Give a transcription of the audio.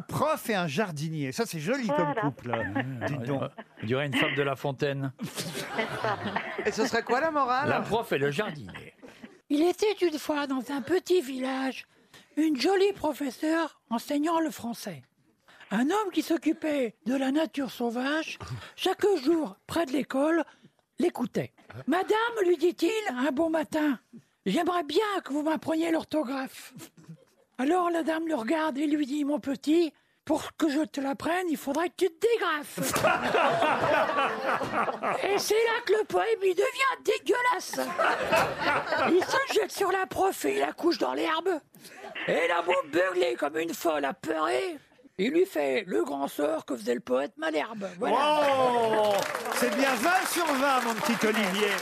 prof et un jardinier. Ça, c'est joli comme couple. Dites donc. On dirait une femme de La Fontaine. Et ce serait quoi la morale La prof et le jardinier. Il était une fois dans un petit village une jolie professeure enseignant le français. Un homme qui s'occupait de la nature sauvage, chaque jour près de l'école, l'écoutait. Madame, lui dit-il, un bon matin, j'aimerais bien que vous m'appreniez l'orthographe. Alors la dame le regarde et lui dit, mon petit, pour que je te l'apprenne, il faudrait que tu te dégrafes. Et c'est là que le poème il devient dégueulasse. Il se jette sur la prof et il la couche dans l'herbe. Et la beau beugler comme une folle apeurée. Il lui fait le grand sort que faisait le poète Malherbe. Voilà. Oh C'est bien 20 sur 20, mon petit Olivier.